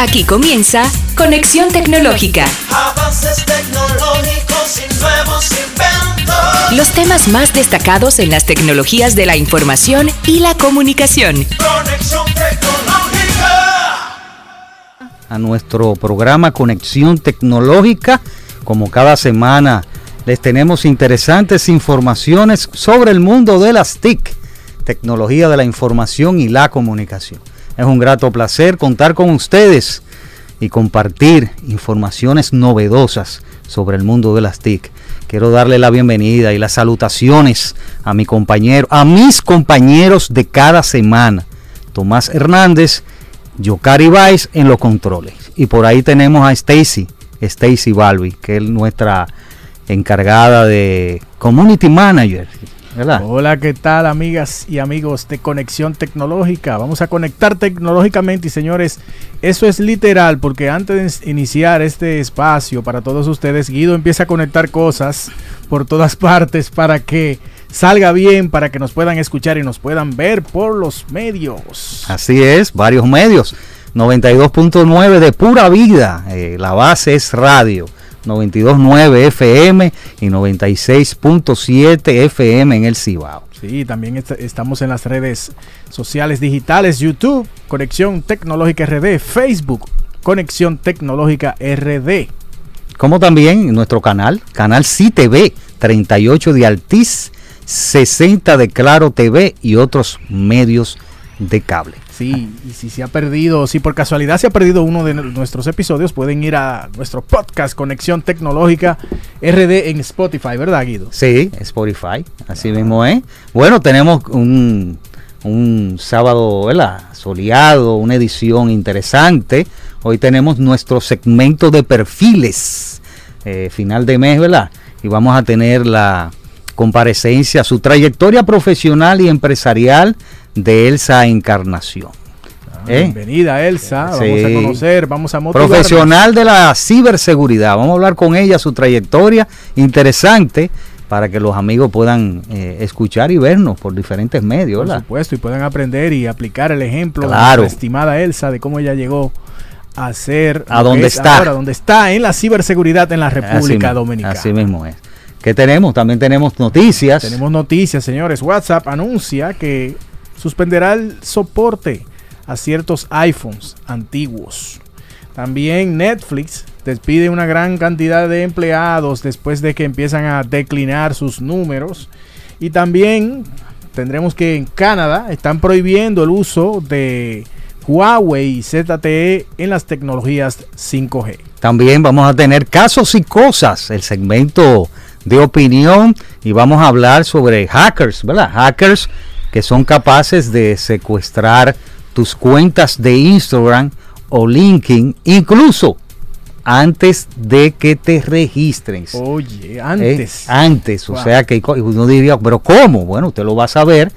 Aquí comienza Conexión Tecnológica. Avances tecnológicos y nuevos inventos. Los temas más destacados en las tecnologías de la información y la comunicación. Conexión tecnológica. a nuestro programa Conexión Tecnológica. Como cada semana les tenemos interesantes informaciones sobre el mundo de las TIC, tecnología de la información y la comunicación. Es un grato placer contar con ustedes y compartir informaciones novedosas sobre el mundo de las TIC. Quiero darle la bienvenida y las salutaciones a mi compañero, a mis compañeros de cada semana. Tomás Hernández, Yocari Vice en los controles. Y por ahí tenemos a Stacy, Stacy Balbi, que es nuestra encargada de Community Manager. ¿Verdad? Hola, ¿qué tal amigas y amigos de Conexión Tecnológica? Vamos a conectar tecnológicamente y señores, eso es literal porque antes de iniciar este espacio para todos ustedes, Guido empieza a conectar cosas por todas partes para que salga bien, para que nos puedan escuchar y nos puedan ver por los medios. Así es, varios medios. 92.9 de pura vida. eh, la base es radio. 92.9 FM y 96.7 FM en el Cibao. Sí, también est- estamos en las redes sociales digitales, YouTube, Conexión Tecnológica RD, Facebook, Conexión Tecnológica RD. Como también en nuestro canal, canal CTV, 38 de Altiz, 60 de Claro TV y otros medios de cable. Sí, y si se ha perdido, si por casualidad se ha perdido uno de nuestros episodios, pueden ir a nuestro podcast Conexión Tecnológica RD en Spotify, ¿verdad, Guido? Sí, Spotify, así mismo es. Bueno, tenemos un, un sábado ¿verdad? soleado, una edición interesante. Hoy tenemos nuestro segmento de perfiles, eh, final de mes, ¿verdad? Y vamos a tener la comparecencia, su trayectoria profesional y empresarial de Elsa Encarnación. ¿Eh? Bienvenida, Elsa. Vamos a conocer, vamos a motivar. Profesional de la ciberseguridad. Vamos a hablar con ella, su trayectoria interesante para que los amigos puedan eh, escuchar y vernos por diferentes medios. Por supuesto, y puedan aprender y aplicar el ejemplo Claro. de nuestra estimada Elsa de cómo ella llegó a ser A donde es está. ahora, donde está en la ciberseguridad en la República mi- Dominicana. Así mismo es. ¿Qué tenemos? También tenemos noticias. Tenemos noticias, señores. WhatsApp anuncia que suspenderá el soporte a ciertos iPhones antiguos. También Netflix despide una gran cantidad de empleados después de que empiezan a declinar sus números. Y también tendremos que en Canadá están prohibiendo el uso de Huawei y ZTE en las tecnologías 5G. También vamos a tener casos y cosas, el segmento de opinión y vamos a hablar sobre hackers, ¿verdad? Hackers que son capaces de secuestrar tus cuentas de Instagram o LinkedIn, incluso antes de que te registren. Oye, ¿eh? antes. antes, o sea que uno diría, pero ¿cómo? Bueno, usted lo va a saber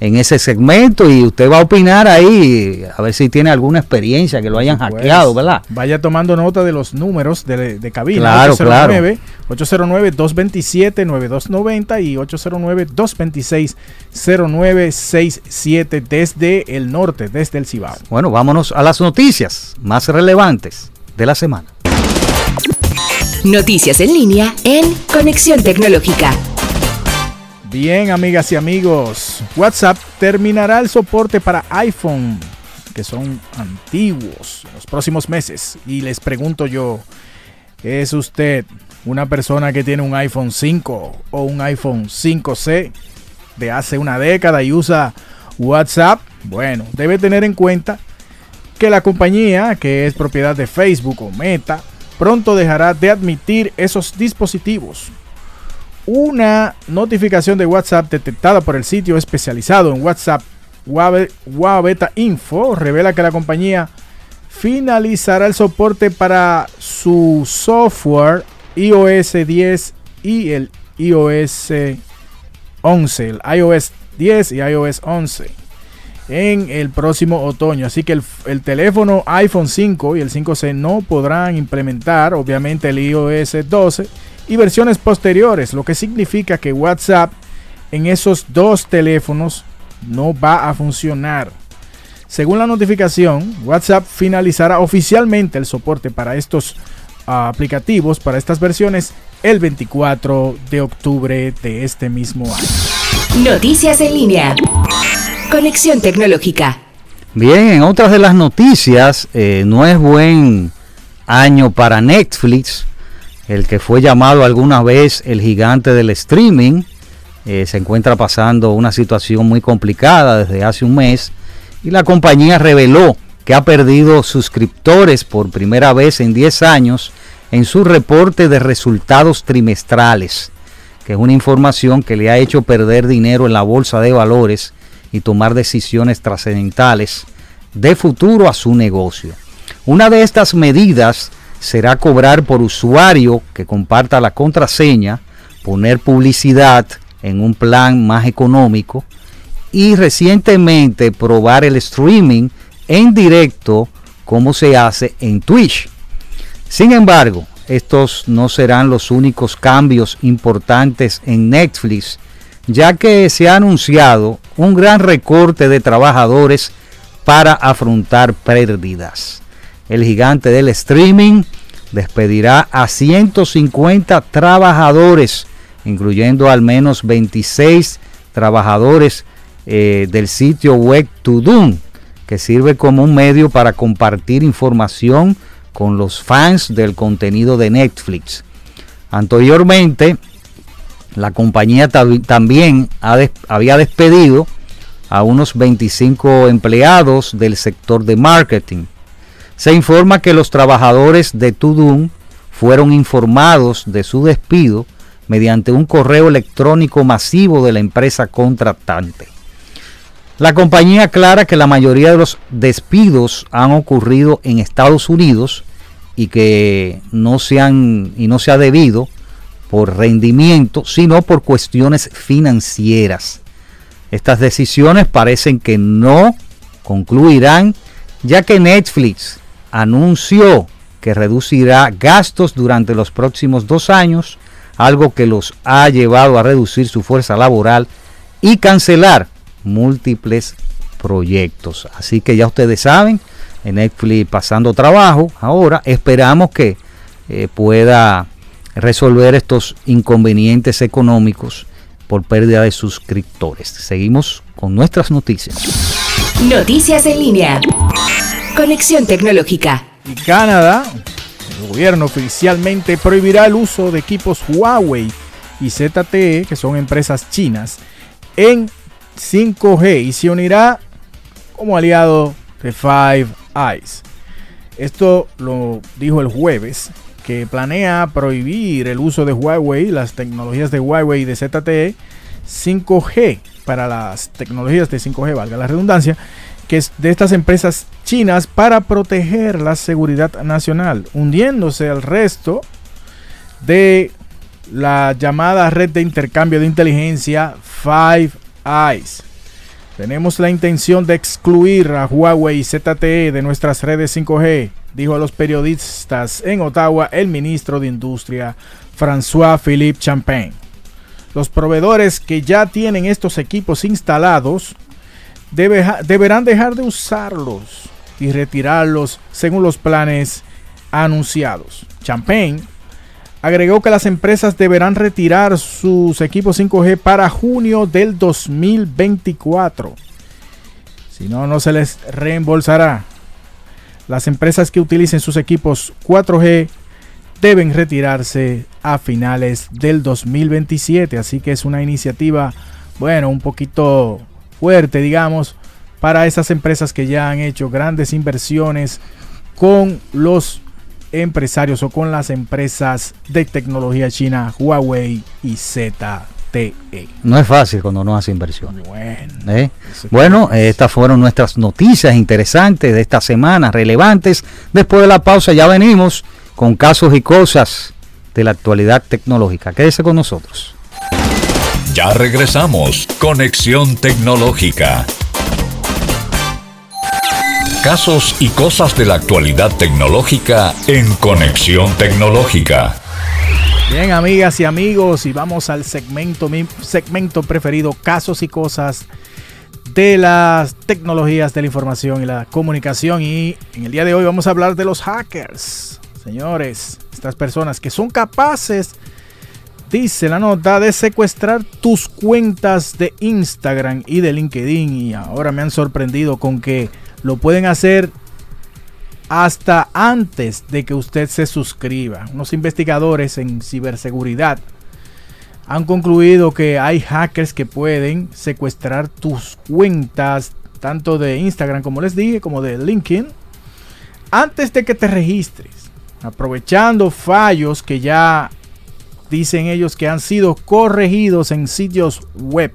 en ese segmento y usted va a opinar ahí, a ver si tiene alguna experiencia que lo hayan Pues, hackeado, ¿verdad? Vaya tomando nota de los números de, de cabina. Claro, 809, 809-227-9290 y 809-226-0967 desde el norte, desde el Cibao. Bueno, vámonos a las noticias más relevantes de la semana. Noticias en línea en Conexión Tecnológica. Bien, amigas y amigos, WhatsApp terminará el soporte para iPhone, que son antiguos, en los próximos meses. Y les pregunto yo, ¿es usted una persona que tiene un iPhone 5 o un iPhone 5C de hace una década y usa WhatsApp? Bueno, debe tener en cuenta que la compañía, que es propiedad de Facebook o Meta, pronto dejará de admitir esos dispositivos. Una notificación de WhatsApp detectada por el sitio especializado en WhatsApp Wabe- Wabeta Info revela que la compañía finalizará el soporte para su software iOS 10 y el iOS 11, el iOS 10 y iOS 11 en el próximo otoño. Así que el, el teléfono iPhone 5 y el 5C no podrán implementar obviamente el iOS 12 y versiones posteriores, lo que significa que WhatsApp en esos dos teléfonos no va a funcionar. Según la notificación, WhatsApp finalizará oficialmente el soporte para estos ah, aplicativos, para estas versiones, el 24 de octubre de este mismo año. Noticias en línea. Conexión tecnológica. Bien, en otras de las noticias, eh, no es buen año para Netflix, el que fue llamado alguna vez el gigante del streaming. eh, se encuentra pasando una situación muy complicada desde hace un mes y la compañía reveló que ha perdido suscriptores por primera vez en 10 años en su reporte de resultados trimestrales, que es una información que le ha hecho perder dinero en la bolsa de valores y tomar decisiones trascendentales de futuro a su negocio. Una de estas medidas será cobrar por usuario que comparta la contraseña, poner publicidad en un plan más económico y recientemente probar el streaming en directo como se hace en Twitch. Sin embargo, estos no serán los únicos cambios importantes en Netflix, ya que se ha anunciado un gran recorte de trabajadores para afrontar pérdidas. El gigante del streaming despedirá a 150 trabajadores, incluyendo al menos 26 trabajadores eh, del sitio web Tudum, que sirve como un medio para compartir información con los fans del contenido de Netflix. Anteriormente, la compañía también había despedido a unos 25 empleados del sector de marketing. Se informa que los trabajadores de Tudum fueron informados de su despido mediante un correo electrónico masivo de la empresa contratante. La compañía aclara que la mayoría de los despidos han ocurrido en Estados Unidos y que no se han y no se ha debido por rendimiento, sino por cuestiones financieras. Estas decisiones parecen que no concluirán, ya que Netflix anunció que reducirá gastos durante los próximos dos años, algo que los ha llevado a reducir su fuerza laboral y cancelar múltiples proyectos. Así que ya ustedes saben, en Netflix pasando trabajo, ahora esperamos que eh, pueda resolver estos inconvenientes económicos por pérdida de suscriptores. Seguimos con nuestras noticias. Noticias en línea. Conexión tecnológica. Y Canadá, el gobierno oficialmente prohibirá el uso de equipos Huawei y ZTE, que son empresas chinas, en 5G y se unirá como aliado de Five Eyes. Esto lo dijo el jueves, que planea prohibir el uso de Huawei, las tecnologías de Huawei y de ZTE, 5G, para las tecnologías de 5G, valga la redundancia, que es de estas empresas chinas para proteger la seguridad nacional, hundiéndose al resto de la llamada red de intercambio de inteligencia Five Eyes. Tenemos la intención de excluir a Huawei y ZTE de nuestras redes 5G, dijo a los periodistas en Ottawa el ministro de Industria François Philippe Champagne. Los proveedores que ya tienen estos equipos instalados debe- deberán dejar de usarlos y retirarlos según los planes anunciados. Champagne agregó que las empresas deberán retirar sus equipos 5G para junio del 2024. Si no, no se les reembolsará. Las empresas que utilicen sus equipos 4G deben retirarse a finales del 2027. Así que es una iniciativa, bueno, un poquito fuerte, digamos, para esas empresas que ya han hecho grandes inversiones con los empresarios o con las empresas de tecnología china Huawei y ZTE. No es fácil cuando no hace inversión. Bueno, ¿eh? Bueno, es. estas fueron nuestras noticias interesantes de esta semana, relevantes. Después de la pausa ya venimos con casos y cosas de la actualidad tecnológica. Quédese con nosotros. Ya regresamos. Conexión tecnológica. Casos y cosas de la actualidad tecnológica en Conexión Tecnológica. Bien, amigas y amigos, y vamos al segmento, mi segmento preferido, casos y cosas de las tecnologías de la información y la comunicación. Y en el día de hoy vamos a hablar de los hackers. Señores, estas personas que son capaces, dice la nota, de secuestrar tus cuentas de Instagram y de LinkedIn. Y ahora me han sorprendido con que lo pueden hacer hasta antes de que usted se suscriba. Unos investigadores en ciberseguridad han concluido que hay hackers que pueden secuestrar tus cuentas, tanto de Instagram como les dije, como de LinkedIn, antes de que te registres, aprovechando fallos que ya dicen ellos que han sido corregidos en sitios web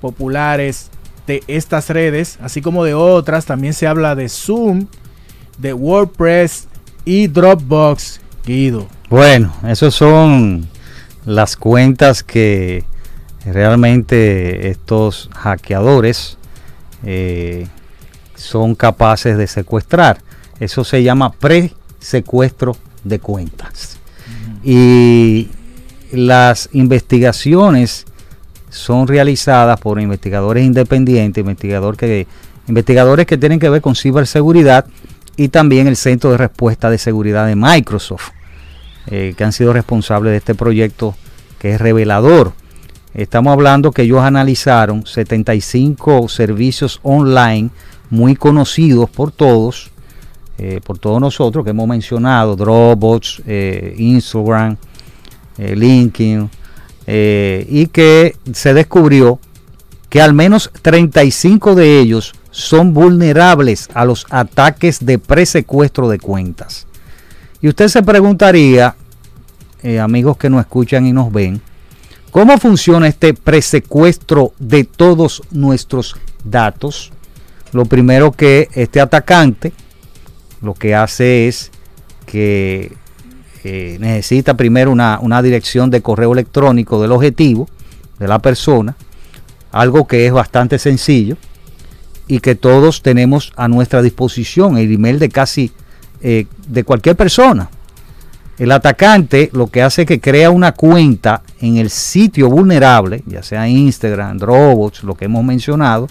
populares de estas redes, así como de otras. También se habla de Zoom, de WordPress y Dropbox, Guido. Bueno, esos son las cuentas que realmente estos hackeadores eh, son capaces de secuestrar. Eso se llama pre-secuestro de cuentas. Y las investigaciones son realizadas por investigadores independientes, investigador que, investigadores que tienen que ver con ciberseguridad y también el Centro de Respuesta de Seguridad de Microsoft, eh, que han sido responsables de este proyecto que es revelador. Estamos hablando que ellos analizaron 75 servicios online muy conocidos por todos, eh, por todos nosotros que hemos mencionado, Dropbox, eh, Instagram, LinkedIn, y que se descubrió que al menos 35 de ellos son vulnerables a los ataques de presecuestro de cuentas. Y usted se preguntaría, eh, amigos que nos escuchan y nos ven, ¿cómo funciona este presecuestro de todos nuestros datos? Lo primero que este atacante lo que hace es que eh, necesita primero una, una dirección de correo electrónico del objetivo, de la persona, algo que es bastante sencillo y que todos tenemos a nuestra disposición, el email de casi eh, de cualquier persona. El atacante lo que hace es que crea una cuenta en el sitio vulnerable, ya sea Instagram, Dropbox, lo que hemos mencionado,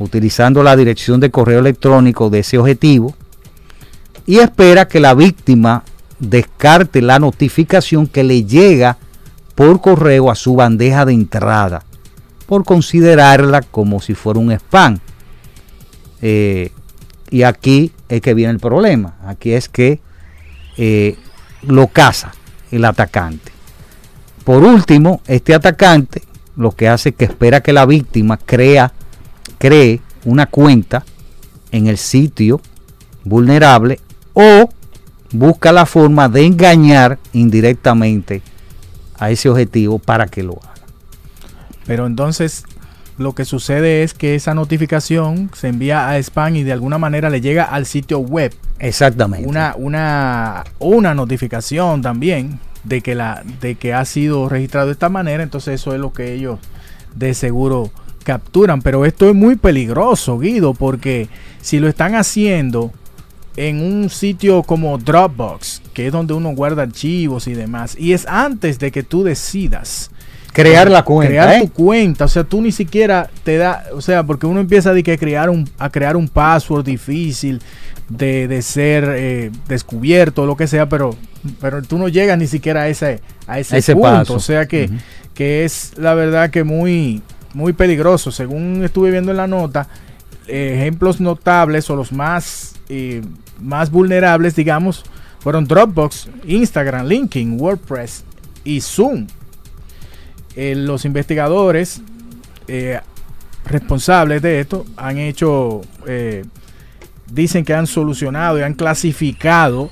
utilizando la dirección de correo electrónico de ese objetivo y espera que la víctima descarte la notificación que le llega por correo a su bandeja de entrada por considerarla como si fuera un spam. Eh, y aquí es que viene el problema. Aquí es que eh, lo caza el atacante. Por último, este atacante lo que hace es que espera que la víctima crea, cree una cuenta en el sitio vulnerable o busca la forma de engañar indirectamente a ese objetivo para que lo haga. Pero entonces lo que sucede es que esa notificación se envía a spam y de alguna manera le llega al sitio web. Exactamente. Una, una, una notificación también de que, la, de que ha sido registrado de esta manera. Entonces eso es lo que ellos de seguro capturan. Pero esto es muy peligroso, Guido, porque si lo están haciendo en un sitio como Dropbox, que es donde uno guarda archivos y demás, y es antes de que tú decidas crear la cuenta. Crear ¿eh? tu cuenta. O sea, tú ni siquiera te da. O sea, porque uno empieza que crear un, a crear un password difícil de, de ser eh, descubierto o lo que sea, pero, pero tú no llegas ni siquiera a ese, a ese, Ese punto. paso. O sea que, que es la verdad que muy, muy peligroso. Según estuve viendo en la nota, ejemplos notables o los más, eh, más vulnerables, digamos, fueron Dropbox, Instagram, LinkedIn, WordPress y Zoom eh, los investigadores eh, responsables de esto han hecho, eh, dicen que han solucionado y han clasificado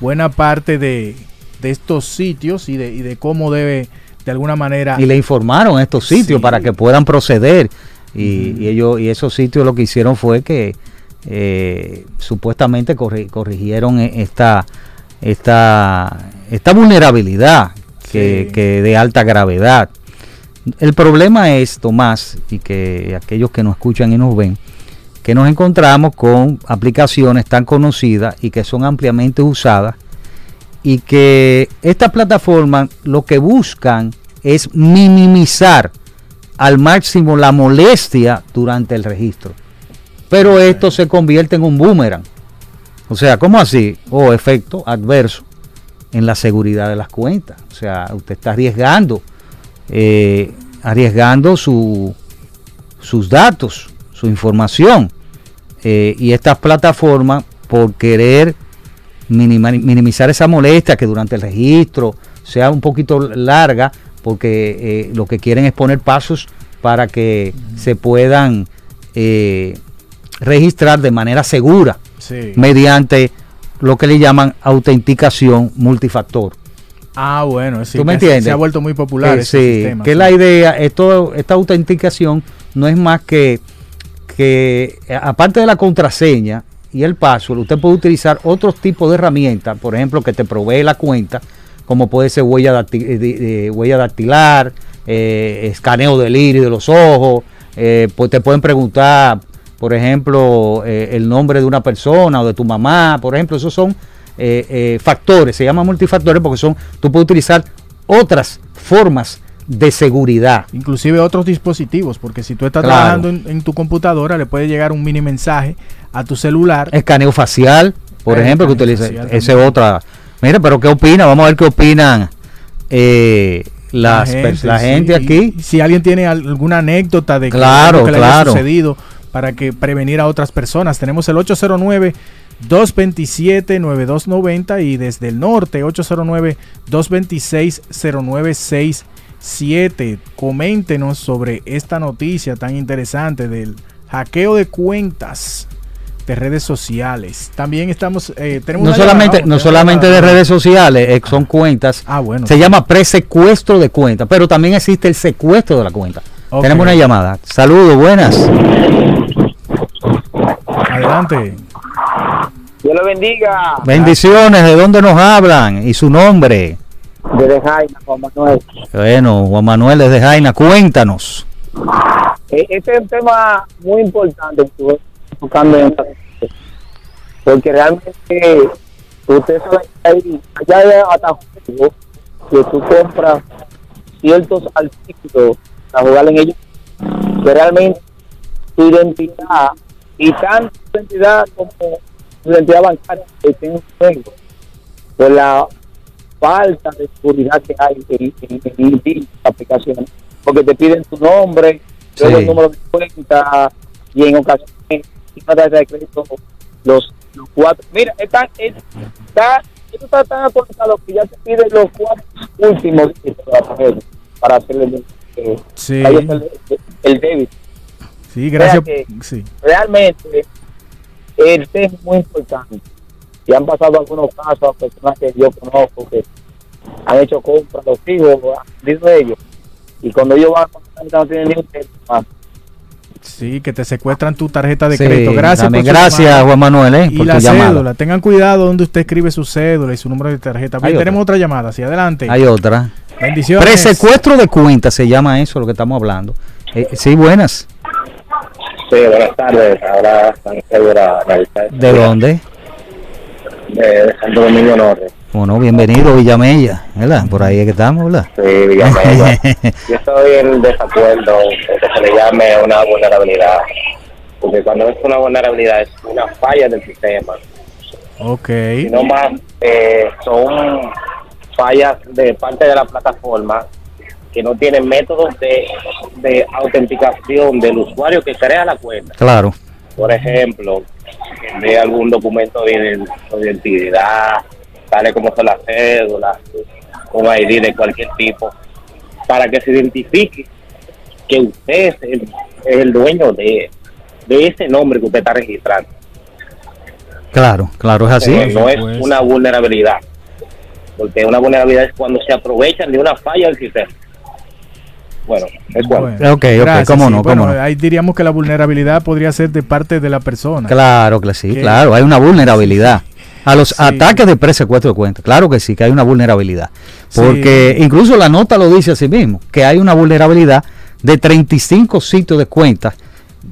buena parte de, de estos sitios y de, y de cómo debe de alguna manera... Y le informaron a estos sitios Sí. para que puedan proceder. Y, y ellos y esos sitios lo que hicieron fue que eh, supuestamente corri- corrigieron e- esta, esta, esta vulnerabilidad que, Sí. que de alta gravedad. El problema es, Tomás, y que aquellos que nos escuchan y nos ven, que nos encontramos con aplicaciones tan conocidas y que son ampliamente usadas y que estas plataformas lo que buscan es minimizar al máximo la molestia durante el registro. Pero esto se convierte en un boomerang. O sea, ¿cómo así? O efecto adverso en la seguridad de las cuentas. O sea, usted está arriesgando, eh, arriesgando su, sus datos, su información. Eh, y estas plataformas, por querer minimizar esa molestia que durante el registro sea un poquito larga, porque eh, lo que quieren es poner pasos para que se puedan registrar de manera segura Sí. mediante lo que le llaman autenticación multifactor. Ah, bueno, sí. ¿Tú me entiendes? Se ha vuelto muy popular. Eh, ese sí, sistema, que sí. la idea, esto, esta autenticación no es más que, que eh, aparte de la contraseña y el password, usted puede utilizar otros tipos de herramientas, por ejemplo, que te provee la cuenta, como puede ser huella, eh, huella dactilar, eh, escaneo del iris de los ojos, eh, pues te pueden preguntar, por ejemplo, eh, el nombre de una persona o de tu mamá, por ejemplo, esos son eh, eh, factores, se llaman multifactores porque son, tú puedes utilizar otras formas de seguridad. Inclusive otros dispositivos, porque si tú estás Claro. trabajando en, en tu computadora, le puede llegar un mini mensaje a tu celular. Escaneo facial, por Eh, ejemplo, que utiliza. facial Esa es también. otra. Mira, pero ¿qué opina? Vamos a ver qué opinan eh, las, la gente, sí. aquí. Y Si alguien tiene al- alguna anécdota de que Claro, que le haya claro. sucedido para que prevenir a otras personas, tenemos el 809 227 9290 y desde el norte 809 226 0967. Coméntenos sobre esta noticia tan interesante del hackeo de cuentas de redes sociales. También estamos eh, tenemos No solamente, llamada, no tenemos solamente de redes sociales, eh, son cuentas. Ah, bueno. Se llama presecuestro de cuenta, pero también existe el secuestro de la cuenta. Tenemos una llamada. Saludos, buenas. Adelante. Dios le bendiga. Bendiciones, ¿de dónde nos hablan? Y su nombre. Desde Jaina, Juan Manuel. Bueno, Juan Manuel desde Jaina, cuéntanos. Eh, Este es un tema muy importante que en porque realmente usted sabe que hay allá de hasta juegos que tú compras ciertos artículos en ellos que realmente tu identidad y tanto tu identidad como tu identidad bancaria está en juego por la falta de seguridad que hay en, en, en, aplicaciones porque te piden tu nombre Sí. el número de cuenta y en ocasiones y una tarjeta de crédito los, los cuatro mira está, está esto está tan actualizado que ya te piden los cuatro últimos para hacerle el, eh, Sí. ahí está el, el débito Sí, gracias. que- Sí. realmente el tema es muy importante y han pasado algunos casos a personas que yo conozco que han hecho compras los hijos ellos y cuando ellos van no tienen ni un peso más Sí, que te secuestran tu tarjeta de Sí, crédito. Gracias. gracias. Juan Manuel, eh, Y por la tu llamada. cédula. Tengan cuidado donde usted escribe su cédula y su número de tarjeta. Bien, tenemos otra. otra llamada. Sí, adelante. Hay otra. Bendiciones. Presecuestro de cuenta se llama eso, lo que estamos hablando. Eh, sí, buenas. sí buenas tardes ahora ¿De dónde? de Santo Domingo Norte Bueno, bienvenido Villamella, ¿verdad? Por ahí es que estamos, ¿verdad? sí Villamella yo estoy en desacuerdo de que se le llame una vulnerabilidad porque cuando es una vulnerabilidad es una falla del sistema Ok. sino más eh, son fallas de parte de la plataforma que no tienen métodos de, de autenticación del usuario que crea la cuenta. Claro. Por ejemplo, de algún documento de, de identidad, tales como son las cédulas, un ID de cualquier tipo, para que se identifique que usted es el, es el dueño de, de ese nombre que usted está registrando. Claro, claro, es así. No es una vulnerabilidad. Porque una vulnerabilidad es cuando se aprovechan de una falla del sistema. Bueno, es cuando. Bueno, Ok, ok, cómo no, Bueno, cómo no. ahí diríamos que la vulnerabilidad podría ser de parte de la persona. Claro que sí, claro, hay una vulnerabilidad. A los Sí. ataques de presecuestro de cuenta, claro que sí, que hay una vulnerabilidad. Sí. Porque incluso la nota lo dice así mismo, que hay una vulnerabilidad de 35 sitios de cuentas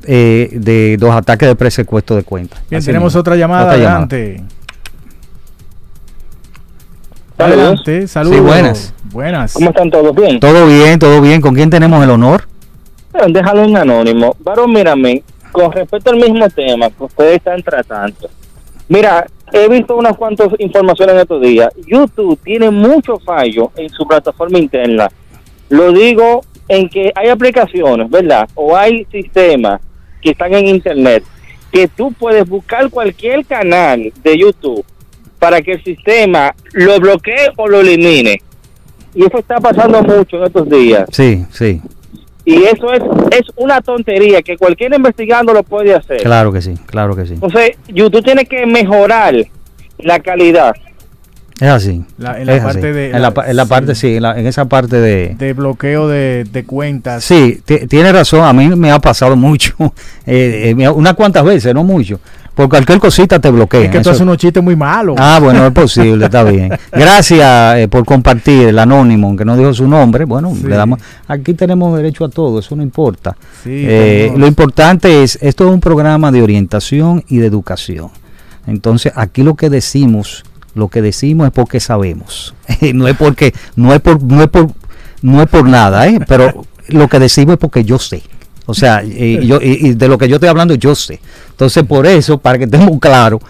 eh, de los ataques de presecuestro de cuenta. Bien, Así tenemos mismo. otra llamada. Otra llamada. adelante. Saludos. Adelante, saludos. buenas. Buenas. ¿Cómo están todos? Bien. Todo bien, todo bien. ¿Con quién tenemos el honor? Bueno, déjalo en anónimo. Varón, mírame, con respecto al mismo tema que ustedes están tratando. Mira, he visto unas cuantas informaciones en estos días. YouTube tiene mucho fallo en su plataforma interna. Lo digo en que hay aplicaciones, ¿verdad? O hay sistemas que están en Internet que tú puedes buscar cualquier canal de YouTube para que el sistema lo bloquee o lo elimine. Y eso está pasando mucho en estos días. Sí, sí, Y eso es, es una tontería que cualquier investigando lo puede hacer. claro que sí, claro que sí. Entonces, YouTube tiene que mejorar la calidad. Es así. La- en la es parte así. de- En la, en la parte, sí, en, la- en esa parte de... De bloqueo de, de cuentas. Sí, ti- tiene razón, a mí me ha pasado mucho, eh, eh, unas cuantas veces, no mucho, por cualquier cosita te bloquean. Es que tú haces unos chistes muy malos. Ah, bueno, es posible, está bien. Gracias eh, por compartir el anónimo, aunque no dijo su nombre. Bueno, Sí. le damos, aquí tenemos derecho a todo, eso no importa. Sí, Eh, lo importante es, esto es un programa de orientación y de educación. Entonces, aquí lo que decimos, lo que decimos es porque sabemos. no es porque, no es por, no es por, no es por nada, ¿eh? pero lo que decimos es porque yo sé. O sea, y, yo, y, de lo que yo estoy hablando, yo sé. Entonces, por eso, para que estemos claros,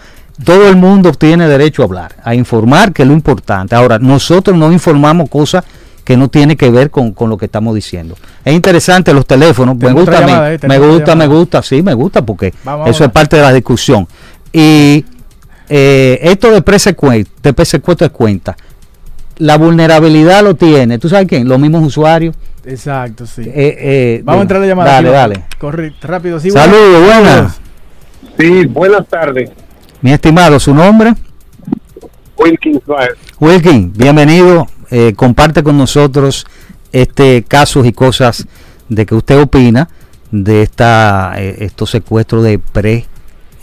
todo el mundo tiene derecho a hablar, a informar, que es lo importante. Ahora, nosotros no informamos cosas que no tienen que ver con, con lo que estamos diciendo. Es interesante los teléfonos, me gusta, a mí, llamada, eh, me otra gusta, me llamada. gusta, sí, me gusta, porque Vamos, eso vamos. es parte de la discusión. Y eh, esto de presecuestro de cuenta, la vulnerabilidad lo tiene, ¿tú sabes quién? Los mismos usuarios. Exacto, sí. Eh, eh, Vamos a entrar a la llamada. Dale, dale. Corre rápido. Sí, Saludos, buenas. Sí, buenas tardes. Mi estimado, su nombre. Wilkins Baez. Wilkin, bienvenido. Eh, comparte con nosotros este casos y cosas de que usted opina de esta eh, estos secuestros de pre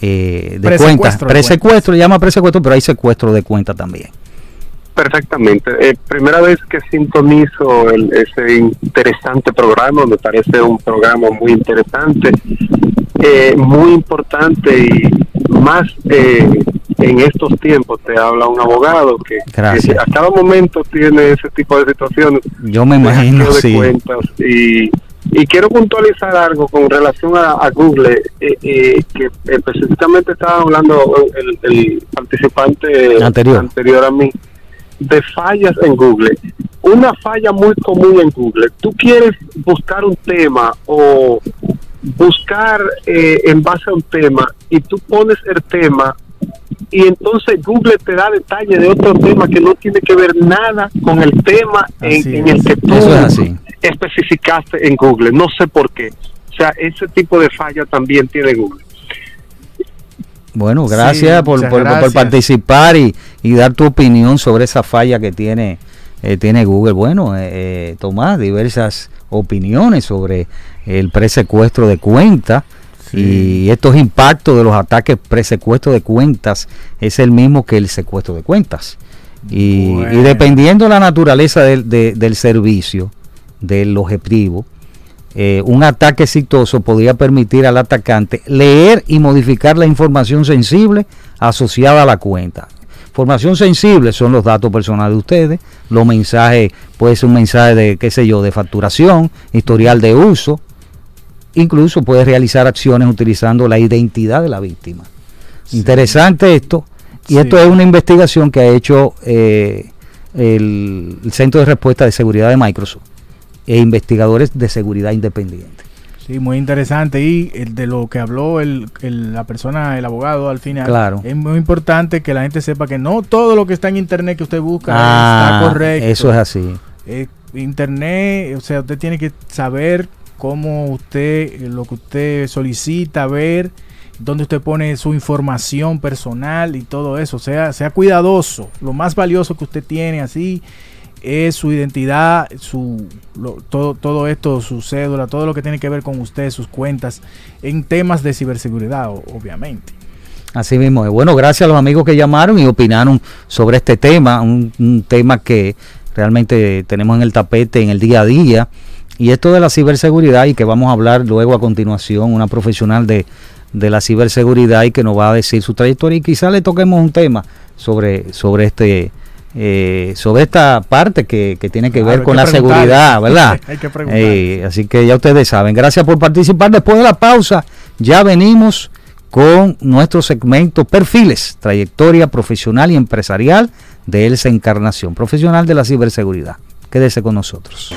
eh, de Presecuestro cuentas. de Presecuestro, llama presecuestro, pero hay secuestro de cuenta también. Perfectamente. Eh, primera vez que sintonizo el- ese interesante programa, me parece un programa muy interesante, eh, muy importante y más eh, en estos tiempos. Te habla un abogado que, que a cada momento tiene ese tipo de situaciones. Yo me imagino, de sí. cuentas y, y quiero puntualizar algo con relación a, a Google, eh, eh, que específicamente estaba hablando el, el participante Anterior. anterior a mí, de fallas en Google. Una falla muy común en Google, tú quieres buscar un tema o buscar eh, en base a un tema y tú pones el tema y entonces Google te da detalle de otro tema que no tiene que ver nada con el tema en, el que tú es especificaste en Google. No sé por qué. O sea, ese tipo de falla también tiene Google. Bueno, gracias por, por- por gracias. participar y, y dar tu opinión sobre esa falla que tiene eh, tiene Google. Bueno, eh, eh, Tomás, diversas opiniones sobre el presecuestro de cuentas y estos impactos de los ataques presecuestro de cuentas es el mismo que el secuestro de cuentas. Y, y Bueno. dependiendo de la naturaleza del, de- del servicio, del objetivo, eh, un ataque exitoso podría permitir al atacante leer y modificar la información sensible asociada a la cuenta. Información sensible son los datos personales de ustedes, los mensajes, puede ser un mensaje de, qué sé yo, de facturación, historial de uso, incluso puede realizar acciones utilizando la identidad de la víctima. Interesante esto, y Sí. esto es una investigación que ha hecho eh, el, el Centro de Respuesta de Seguridad de Microsoft e investigadores de seguridad independiente. Sí, muy interesante. Y el de lo que habló el, el- la persona, el abogado al final. Claro. Es muy importante que la gente sepa que no todo lo que está en internet que usted busca Ah, está correcto. Eso es así. Eh, internet, o sea, usted tiene que saber cómo usted, lo que usted solicita ver, dónde usted pone su información personal y todo eso. O sea, sea cuidadoso. Lo más valioso que usted tiene así es su identidad, su lo- todo, todo esto, su cédula, todo lo que tiene que ver con usted, sus cuentas, en temas de ciberseguridad, obviamente. Así mismo. Bueno, gracias a los amigos que llamaron y opinaron sobre este tema, un, tema que realmente tenemos en el tapete en el día a día. Y esto de la ciberseguridad y que vamos a hablar luego a continuación, una profesional de, de la ciberseguridad y que nos va a decir su trayectoria y quizá le toquemos un tema sobre, sobre este eh, sobre esta parte que, que tiene que Claro, ver con que la seguridad, ¿verdad? Hay que preguntarle. Eh, así que ya ustedes saben. Gracias por participar. Después de la pausa, ya venimos con nuestro segmento Perfiles, trayectoria profesional y empresarial de Elsa Encarnación, profesional de la ciberseguridad. Quédese con nosotros.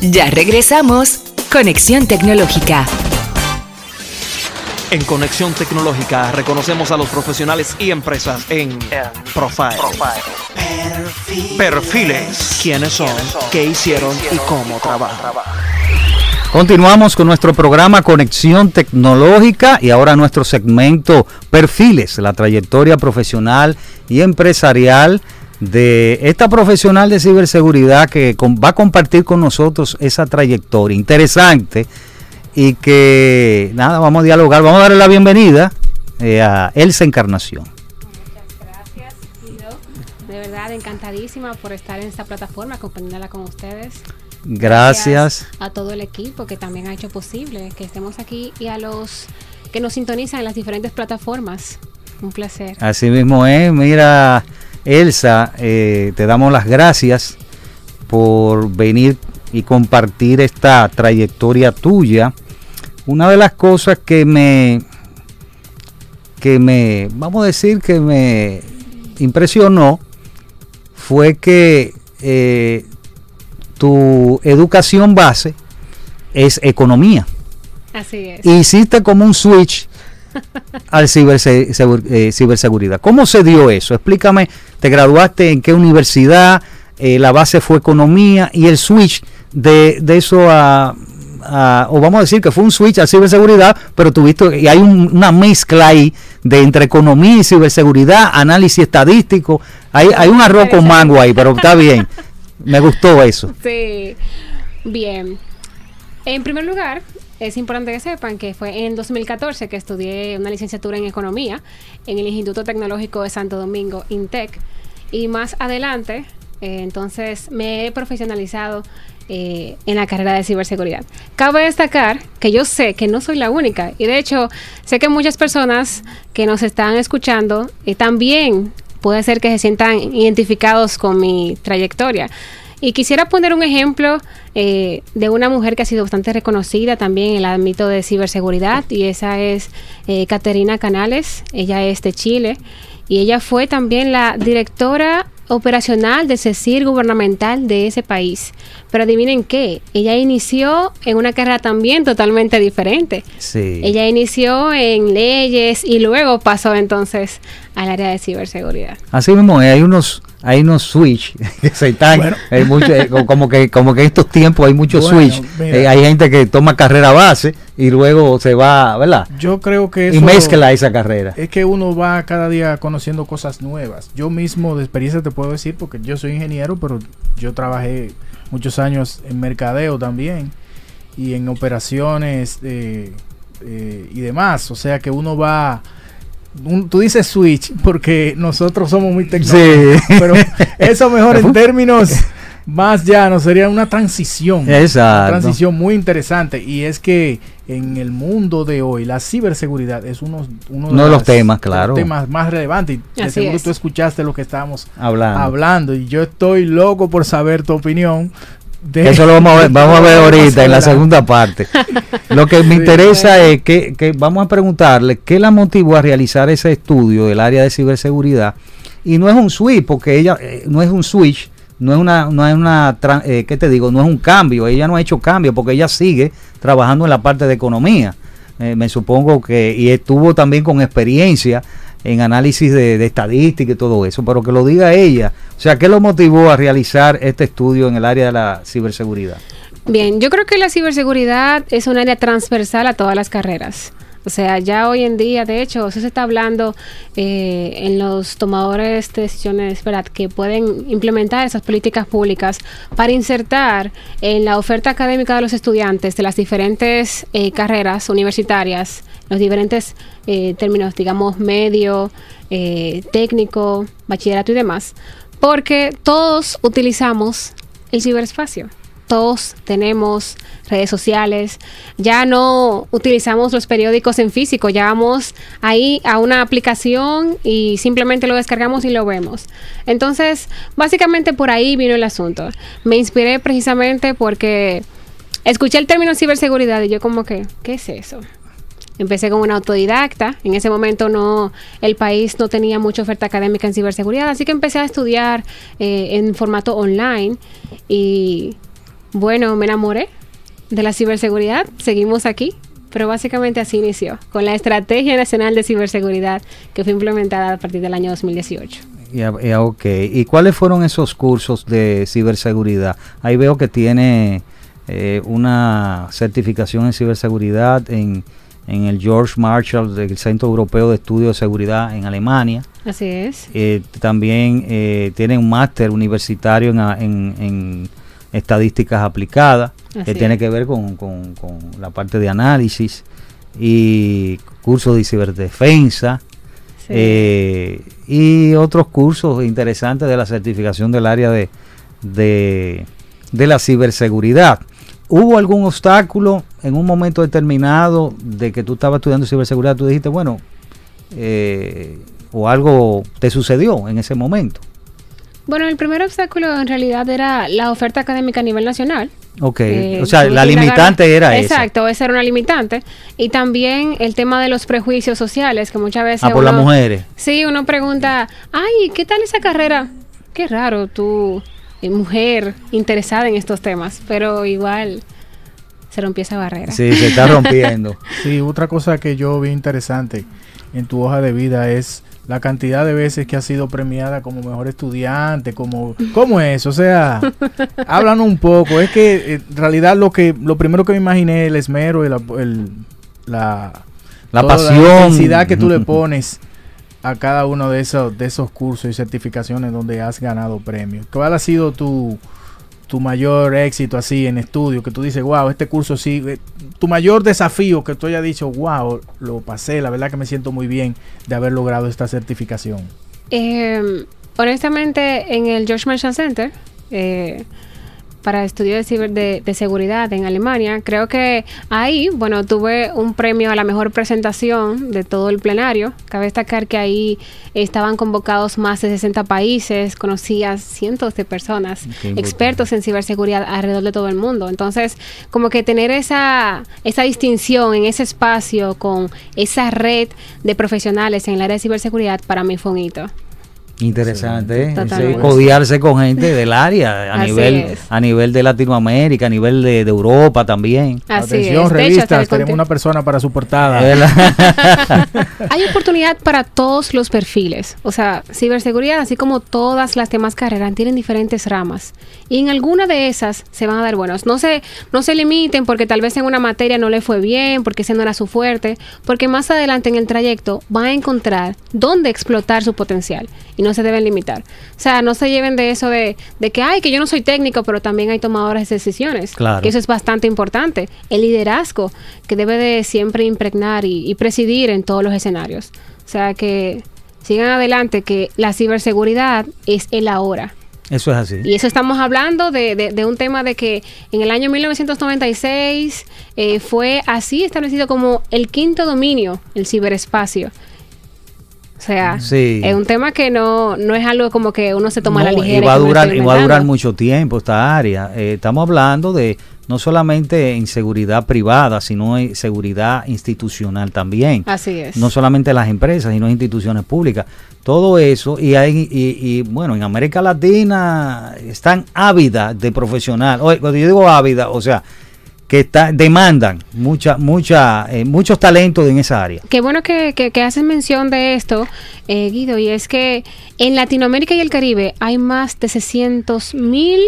Ya regresamos. Conexión Tecnológica. En Conexión Tecnológica reconocemos a los profesionales y empresas en Profile. Perfiles. ¿Quiénes son? ¿Qué hicieron? ¿Y cómo trabajan? Continuamos con nuestro programa Conexión Tecnológica y ahora nuestro segmento Perfiles, la trayectoria profesional y empresarial de esta profesional de ciberseguridad que va a compartir con nosotros esa trayectoria interesante y que nada, vamos a dialogar, vamos a darle la bienvenida eh, a Elsa Encarnación. Gracias, Guido. De verdad, encantadísima por estar en esta plataforma, compartiéndola con ustedes. Gracias. a todo el equipo que también ha hecho posible que estemos aquí y a los que nos sintonizan en las diferentes plataformas. Un placer. Así mismo es, mira Elsa, eh, te damos las gracias por venir y compartir esta trayectoria tuya. Una de las cosas que me, que me, vamos a decir que me impresionó fue que eh, tu educación base es economía. Así es. Hiciste como un switch al ciberse- eh, ciberseguridad. ¿Cómo se dio eso? Explícame, ¿te graduaste en qué universidad? Eh, la base fue economía y el switch de, de eso a, o vamos a decir que fue un switch a ciberseguridad, pero tuviste, y hay un- una mezcla ahí de entre economía y ciberseguridad, análisis estadístico, hay, hay un arroz con mango ahí, pero está bien, me gustó eso. Sí. Bien. En primer lugar, es importante que sepan que fue en 2014 que estudié una licenciatura en economía en el Instituto Tecnológico de Santo Domingo, INTEC. Y más adelante, eh, entonces me he profesionalizado eh, en la carrera de ciberseguridad. Cabe destacar que yo sé que no soy la única y de hecho sé que muchas personas que nos están escuchando eh, también puede ser que se sientan identificados con mi trayectoria. Y quisiera poner un ejemplo eh, de una mujer que ha sido bastante reconocida también en el ámbito de ciberseguridad y esa es eh, Caterina Canales, ella es de Chile y ella fue también la directora operacional del CECIR gubernamental de ese país. Pero adivinen qué, ella inició en una carrera también totalmente diferente. Sí. Ella inició en leyes y luego pasó entonces al área de ciberseguridad. Así mismo, eh, hay unos hay unos switch que se están Bueno. hay mucho, eh, co- como que como que en estos tiempos hay muchos Bueno, switch. Eh, hay gente que toma carrera base y luego se va, ¿verdad? Yo creo que Y eso mezcla esa carrera. es que uno va cada día conociendo cosas nuevas. Yo mismo de experiencia te puedo decir porque yo soy ingeniero, pero yo trabajé muchos años en mercadeo también y en operaciones eh, eh, y demás. O sea que uno va un- tú dices switch porque nosotros somos muy tecnológicos, Sí. pero eso mejor en términos más llanos sería una transición. Una Exacto. transición muy interesante y es que en el mundo de hoy la ciberseguridad es uno, uno Uno de los temas, de los claro. temas más relevantes. Y Así seguro es. tú escuchaste lo que estábamos Hablando. hablando y yo estoy loco por saber tu opinión. De- Eso lo vamos a ver, vamos a ver ahorita en la segunda parte. Lo que me interesa es que, que vamos a preguntarle qué la motivó a realizar ese estudio del área de ciberseguridad. Y no es un switch, porque ella eh, no es un switch, no es una, no es una, eh, ¿qué te digo? No es un cambio. Ella no ha hecho cambio porque ella sigue trabajando en la parte de economía. Eh, me supongo que, y estuvo también con experiencia en análisis de, estadística y todo eso, pero que lo diga ella. O sea, ¿qué lo motivó a realizar este estudio en el área de la ciberseguridad? Bien, yo creo que la ciberseguridad es un área transversal a todas las carreras. O sea, ya hoy en día, de hecho, eso se está hablando eh, en los tomadores de decisiones, ¿verdad? Que pueden implementar esas políticas públicas para insertar en la oferta académica de los estudiantes de las diferentes eh, carreras universitarias, los diferentes eh, términos, digamos, medio, eh, técnico, bachillerato y demás, porque todos utilizamos el ciberespacio. todos tenemos redes sociales, ya no utilizamos los periódicos en físico, ya vamos ahí a una aplicación y simplemente lo descargamos y lo vemos. Entonces, básicamente por ahí vino el asunto. Me inspiré precisamente porque escuché el término ciberseguridad y yo como que, ¿qué es eso? Empecé como una autodidacta. En ese momento no, el país no tenía mucha oferta académica en ciberseguridad, así que empecé a estudiar eh, en formato online y bueno, me enamoré de la ciberseguridad. Seguimos aquí, pero básicamente así inició, con la Estrategia Nacional de Ciberseguridad que fue implementada a partir del año 2018. Ya, ya, ok. ¿Y cuáles fueron esos cursos de ciberseguridad? Ahí veo que tiene eh, una certificación en ciberseguridad en, en el George Marshall del Centro Europeo de Estudios de Seguridad en Alemania. Así es. Eh, también eh, tiene un máster universitario en, en- en estadísticas aplicadas, que tiene que ver con, con- con la parte de análisis y cursos de ciberdefensa. Sí. eh, y otros cursos interesantes de la certificación del área de, de, de la ciberseguridad. ¿Hubo algún obstáculo en un momento determinado de que tú estabas estudiando ciberseguridad? Tú dijiste, bueno, eh, o algo te sucedió en ese momento. Bueno, el primer obstáculo en realidad era la oferta académica a nivel nacional. Ok, Eh, o sea, la limitante era esa. Exacto, esa era una limitante. Y también el tema de los prejuicios sociales, que muchas veces... Ah, por las mujeres. Sí, uno pregunta, ay, ¿qué tal esa carrera? Qué raro tú, mujer, interesada en estos temas, pero igual se rompió esa barrera. Sí, se está rompiendo. Sí, otra cosa que yo vi interesante en tu hoja de vida es la cantidad de veces que has sido premiada como mejor estudiante, como ¿cómo es? O sea, háblanos un poco. Es que eh, en realidad lo que lo primero que me imaginé el esmero y la el- la, La pasión. la intensidad que tú le pones a cada uno de esos de esos cursos y certificaciones donde has ganado premios. ¿Cuál ha sido tu tu mayor éxito así en estudio, que tú dices, wow, este curso sí, eh, tu mayor desafío que tú hayas dicho, wow, lo pasé, la verdad que me siento muy bien de haber logrado esta certificación. Eh, honestamente, en el George Marshall Center, eh, para estudios de, ciber- de, de seguridad en Alemania, creo que ahí, bueno, tuve un premio a la mejor presentación de todo el plenario. Cabe destacar que ahí estaban convocados más de 60 países, conocía cientos de personas, expertos en ciberseguridad alrededor de todo el mundo. Entonces, como que tener esa, esa distinción en ese espacio con esa red de profesionales en el área de ciberseguridad, para mí fue un hito. Interesante, ¿eh? Sí, con gente del área, a Así nivel, es. a nivel de Latinoamérica, a nivel de, de Europa también. Así Atención, es. Hecho, revistas, el tenemos una persona para su portada. Hay oportunidad para todos los perfiles. O sea, ciberseguridad, así como todas las demás carreras, tienen diferentes ramas. Y en alguna de esas se van a dar buenos. No se, no se limiten porque tal vez en una materia no le fue bien, porque ese no era su fuerte, porque más adelante en el trayecto van a encontrar dónde explotar su potencial y no se deben limitar. O sea, no se lleven de eso de, de que, ay, que yo no soy técnico, pero también hay tomadores de decisiones. Claro. Que eso es bastante importante. El liderazgo que debe de siempre impregnar y, y presidir en todos los escenarios. O sea, que sigan adelante, que la ciberseguridad es el ahora. Eso es así. Y eso estamos hablando de, de- de un tema de que en el año 1996 eh, fue así establecido como el quinto dominio, el ciberespacio. O sea, Sí. es un tema que no, no es algo como que uno se toma la ligera. y va a durar, y va a durar mucho tiempo esta área. Eh, estamos hablando de no solamente en seguridad privada, sino en seguridad institucional también. Así es. No solamente las empresas, sino instituciones públicas. Todo eso, y, hay, y, y, bueno, en América Latina están ávidas de profesional. Oye, cuando yo digo ávida, o sea, que está, demandan mucha, mucha, eh, muchos talentos en esa área. Qué bueno que, que, hacen mención de esto, eh, Guido, y es que en Latinoamérica y el Caribe hay más de 600 mil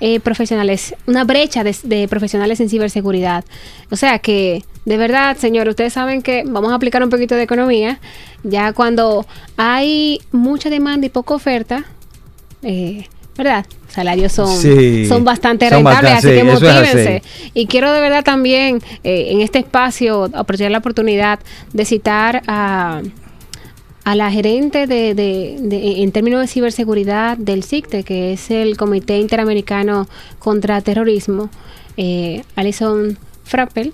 eh, profesionales, una brecha de, de profesionales en ciberseguridad. O sea que, de verdad, señor, ustedes saben que vamos a aplicar un poquito de economía, ya cuando hay mucha demanda y poca oferta, eh, ¿verdad? Salarios son, Sí, son bastante son rentables, bastante- así que así. motívense. Y quiero de verdad también eh, en este espacio aprovechar la oportunidad de citar a, a la gerente de, de- de- en términos de ciberseguridad del CICTE, que es el Comité Interamericano contra Terrorismo, eh, Alison Frappel,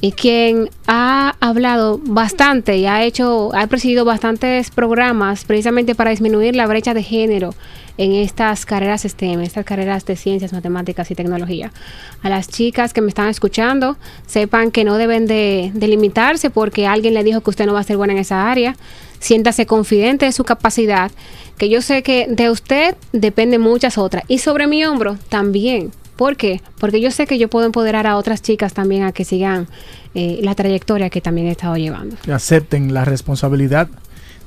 y quien ha hablado bastante y ha hecho, ha presidido bastantes programas precisamente para disminuir la brecha de género en estas carreras STEM, estas carreras de ciencias, matemáticas y tecnología. A las chicas que me están escuchando, sepan que no deben de, de limitarse porque alguien le dijo que usted no va a ser buena en esa área. Siéntase confidente de su capacidad, que yo sé que de usted dependen muchas otras. Y sobre mi hombro también. ¿Por qué? Porque yo sé que yo puedo empoderar a otras chicas también a que sigan eh, la trayectoria que también he estado llevando. Acepten la responsabilidad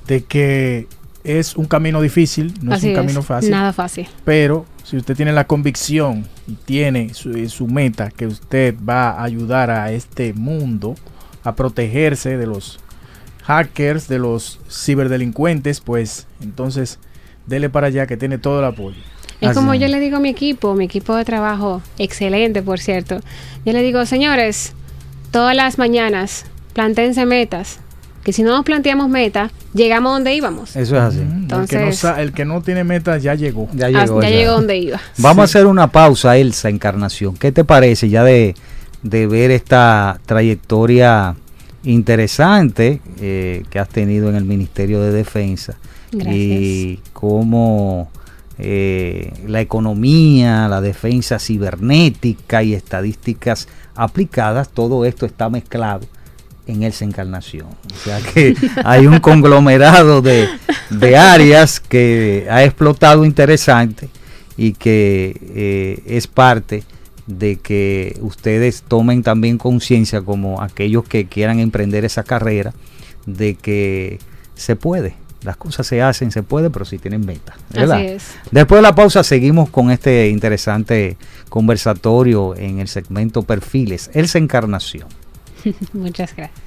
de que es un camino difícil, no Así es un camino fácil. Nada fácil. Pero si usted tiene la convicción y tiene su, eh, su meta que usted va a ayudar a este mundo a protegerse de los hackers, de los ciberdelincuentes, pues entonces dele para allá que tiene todo el apoyo. Es Así como yo le digo a mi equipo, mi equipo de trabajo, excelente por cierto. Yo le digo, señores, todas las mañanas, plantense metas. Que si no nos planteamos metas, llegamos donde íbamos. Eso es así. Mm, el, que no, Entonces- el que no tiene meta ya llegó. Ya Ah, llegó. ya ya. llegó donde iba. Vamos a hacer una pausa, Elsa Encarnación. ¿Qué te parece ya de, de ver esta trayectoria interesante eh, que has tenido en el Ministerio de Defensa? Gracias. Y cómo eh, la economía, la defensa cibernética y estadísticas aplicadas, todo esto está mezclado en Elsa Encarnación. O sea que hay un conglomerado de, de áreas que ha explotado interesante y que eh, es parte de que ustedes tomen también conciencia como aquellos que quieran emprender esa carrera de que se puede, las cosas se hacen, se puede, pero si tienen meta. ¿verdad? Así es. Después de la pausa seguimos con este interesante conversatorio en el segmento Perfiles, Elsa Encarnación. Muchas gracias.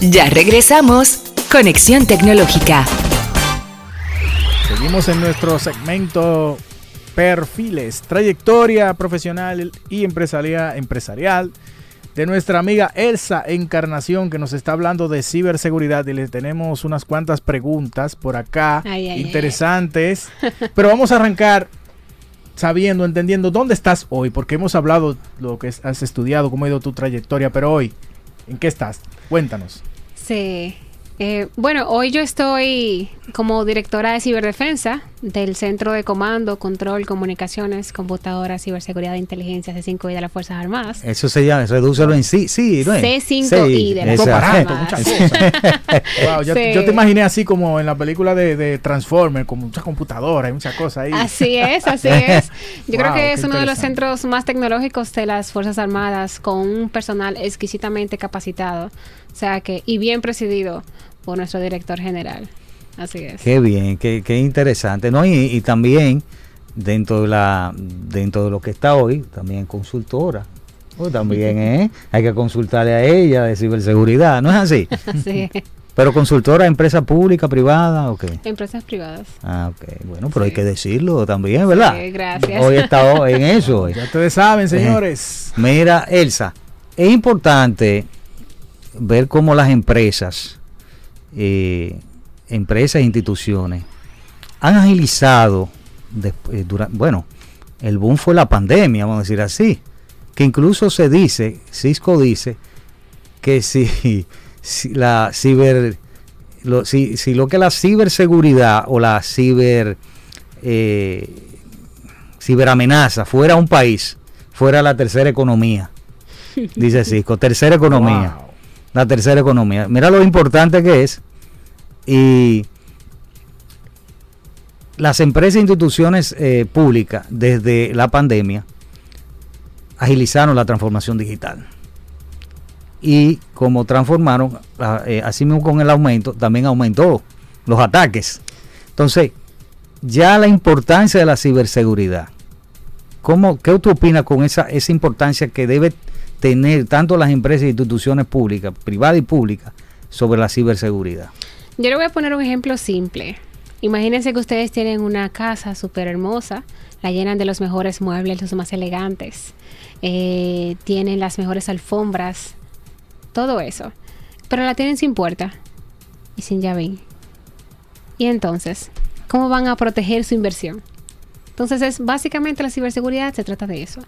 Ya regresamos. Conexión Tecnológica. Seguimos en nuestro segmento perfiles, trayectoria profesional y empresarial, empresarial de nuestra amiga Elsa Encarnación que nos está hablando de ciberseguridad y le tenemos unas cuantas preguntas por acá Ay, ay, interesantes, pero vamos a arrancar sabiendo, entendiendo dónde estás hoy, porque hemos hablado lo que has estudiado, cómo ha ido tu trayectoria, pero hoy, ¿en qué estás? Cuéntanos. Sí. Eh, bueno, hoy yo estoy como directora de ciberdefensa del Centro de Comando, Control, Comunicaciones, Computadoras, Ciberseguridad e Inteligencia C5I de las Fuerzas Armadas. Eso se llama, redúcelo en sí, sí, ¿no es? C5I de la esa- Fuerza aparato, Armadas. muchas cosas. Wow, ya- Sí. Yo te imaginé así como en la película de, de Transformers, con muchas computadoras y muchas cosas ahí. Así es, así es. Yo creo Wow, que es uno de los centros más tecnológicos de las Fuerzas Armadas, con un personal exquisitamente capacitado, o sea que y bien presidido por nuestro director general. Así es. Qué bien, qué, qué interesante, ¿no? Y, y también dentro de la dentro de lo que está hoy, también consultora. Pues también, ¿eh? Hay que consultarle a ella de ciberseguridad, ¿no es así? Sí. Pero consultora, empresa pública, privada, ¿o qué? Empresas privadas. Ah, ok. Bueno, pero hay que decirlo también, ¿verdad? Sí, gracias. Hoy está en eso. hoy. Ya ustedes saben, señores. Mira, Elsa, es importante ver cómo las empresas, eh, empresas e instituciones han agilizado, eh, dura- bueno, el boom fue la pandemia, vamos a decir así, que incluso se dice, Cisco dice, que si, si la ciber, lo, si, lo que la ciberseguridad o la ciber eh, ciberamenaza fuera un país, fuera la tercera economía. Dice Cisco, tercera economía. La tercera economía. Mira lo importante que es. Y las empresas e instituciones eh, públicas desde la pandemia agilizaron la transformación digital. Y como transformaron, eh, así mismo con el aumento, también aumentó los ataques. Entonces, ya la importancia de la ciberseguridad. ¿Cómo, ¿Qué tú opinas con esa, esa importancia que debe tener tanto las empresas e instituciones públicas, privadas y públicas, sobre la ciberseguridad? Yo le voy a poner un ejemplo simple. Imagínense que ustedes tienen una casa súper hermosa, la llenan de los mejores muebles, los más elegantes, eh, tienen las mejores alfombras, todo eso, pero la tienen sin puerta. y sin llave. Y entonces, ¿cómo van a proteger su inversión? Entonces, es básicamente la ciberseguridad se trata de eso,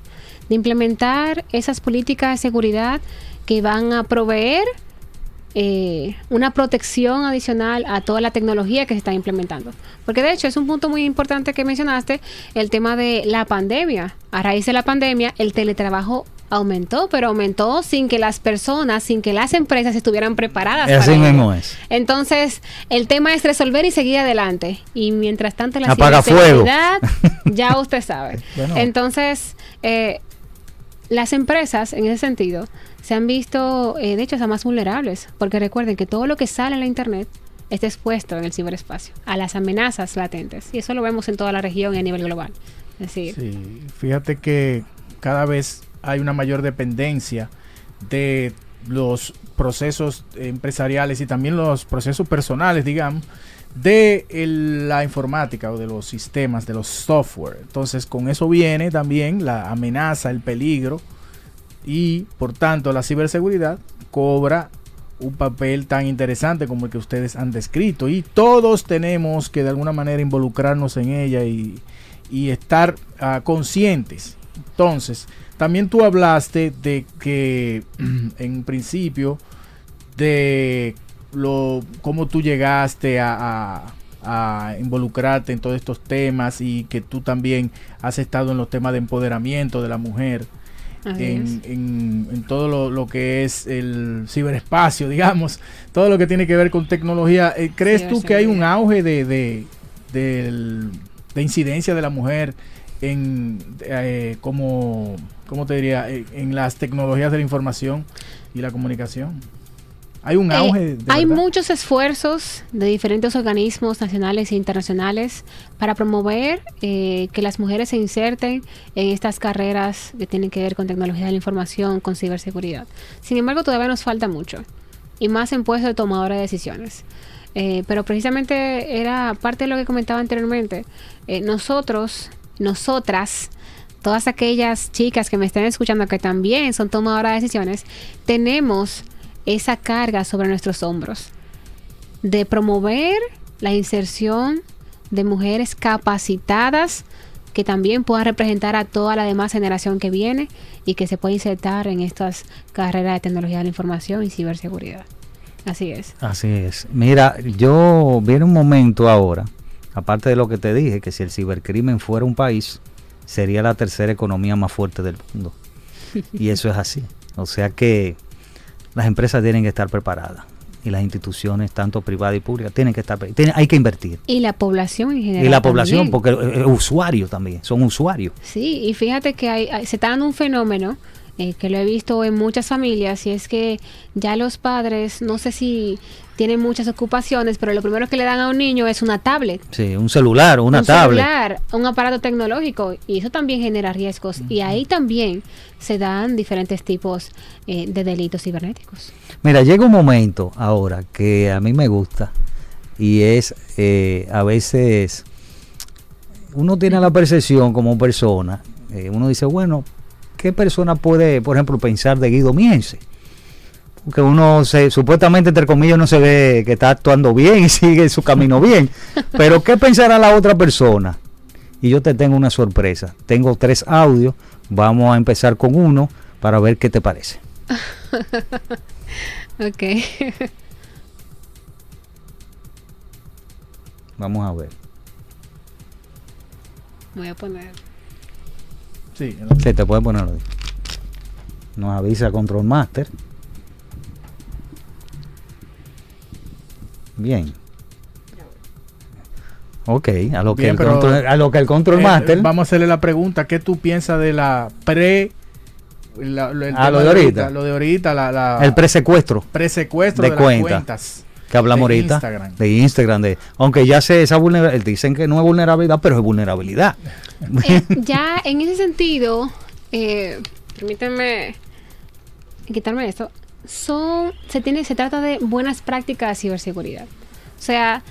de implementar esas políticas de seguridad que van a proveer eh, una protección adicional a toda la tecnología que se está implementando. Porque de hecho es un punto muy importante que mencionaste, el tema de la pandemia. A raíz de la pandemia, el teletrabajo aumentó, pero aumentó sin que las personas, sin que las empresas estuvieran preparadas. Así mismo es. Entonces, el tema es resolver y seguir adelante. Y mientras tanto, la Apaga fuego. ya usted sabe. Bueno. Entonces, eh, las empresas, en ese sentido, se han visto, eh, de hecho, hasta más vulnerables. Porque recuerden que todo lo que sale en la Internet está expuesto en el ciberespacio a las amenazas latentes. Y eso lo vemos en toda la región y a nivel global. Decir, Sí, fíjate que cada vez hay una mayor dependencia de los procesos empresariales y también los procesos personales, digamos, de la informática o de los sistemas, de los software. Entonces, con eso viene también la amenaza, el peligro y, por tanto, la ciberseguridad cobra un papel tan interesante como el que ustedes han descrito y todos tenemos que de alguna manera involucrarnos en ella y, y estar ah, conscientes. Entonces, también tú hablaste de que en principio de lo cómo tú llegaste a, a- involucrarte en todos estos temas y que tú también has estado en los temas de empoderamiento de la mujer en, en- en todo lo, lo que es el ciberespacio, digamos, todo lo que tiene que ver con tecnología. Eh, ¿Crees tú que hay un auge de, de, de incidencia de la mujer en eh, como, ¿cómo te diría? Eh, en las tecnologías de la información y la comunicación? Hay un Eh, auge. de hay muchos esfuerzos de diferentes organismos nacionales e internacionales para promover eh, que las mujeres se inserten en estas carreras que tienen que ver con tecnología de la información, con ciberseguridad. Sin embargo, todavía nos falta mucho, y más en puestos de tomadora de decisiones. Eh, pero precisamente era parte de lo que comentaba anteriormente. Eh, nosotros, nosotras, todas aquellas chicas que me estén escuchando que también son tomadoras de decisiones, tenemos esa carga sobre nuestros hombros de promover la inserción de mujeres capacitadas que también puedan representar a toda la demás generación que viene y que se pueda insertar en estas carreras de tecnología de la información y ciberseguridad. Así es. Así es. Mira, yo viene un momento ahora, aparte de lo que te dije, que si el cibercrimen fuera un país, sería la tercera economía más fuerte del mundo. Y eso es así. O sea que las empresas tienen que estar preparadas y las instituciones, tanto privadas y públicas, tienen que estar tienen- hay que invertir. Y la población en general. Y la población, también. porque eh, eh, usuarios también, son usuarios. Sí, y fíjate que hay, hay- se está dando un fenómeno eh, que lo he visto en muchas familias y es que ya los padres, no sé si tienen muchas ocupaciones, pero lo primero que le dan a un niño es una tablet. Sí, un celular una un tablet. celular, un aparato tecnológico y eso también genera riesgos y ahí también se dan diferentes tipos eh, de delitos cibernéticos. Mira, llega un momento ahora que a mí me gusta y es eh, a veces uno tiene la percepción como persona, eh, uno dice, bueno, ¿qué persona puede, por ejemplo, pensar de Guido Miense? Porque uno se, supuestamente, entre comillas, no se ve que está actuando bien y sigue su camino bien. Pero ¿qué pensará la otra persona? Y yo te tengo una sorpresa. Tengo tres audios. Vamos a empezar con uno para ver qué te parece. ok. Vamos a ver. Voy a poner. Sí, Sí, te puede ponerlo. ahí. Nos avisa Control Master. Bien. Ok, a lo que, el, control, a lo que el Control Eh, Master. Vamos a hacerle la pregunta, ¿qué tú piensas de la pre... la- lo- el Ah, lo de ahorita. Lo de ahorita, la, la- el presecuestro presecuestro de de, las cuenta. cuentas. Que hablamos de ahorita. Instagram. De Instagram. De, aunque ya sé esa vulnerabilidad. Dicen que no es vulnerabilidad, pero es vulnerabilidad. Eh, ya en ese sentido, eh, permítanme quitarme esto. Son, se tiene, se trata de buenas prácticas de ciberseguridad. O sea,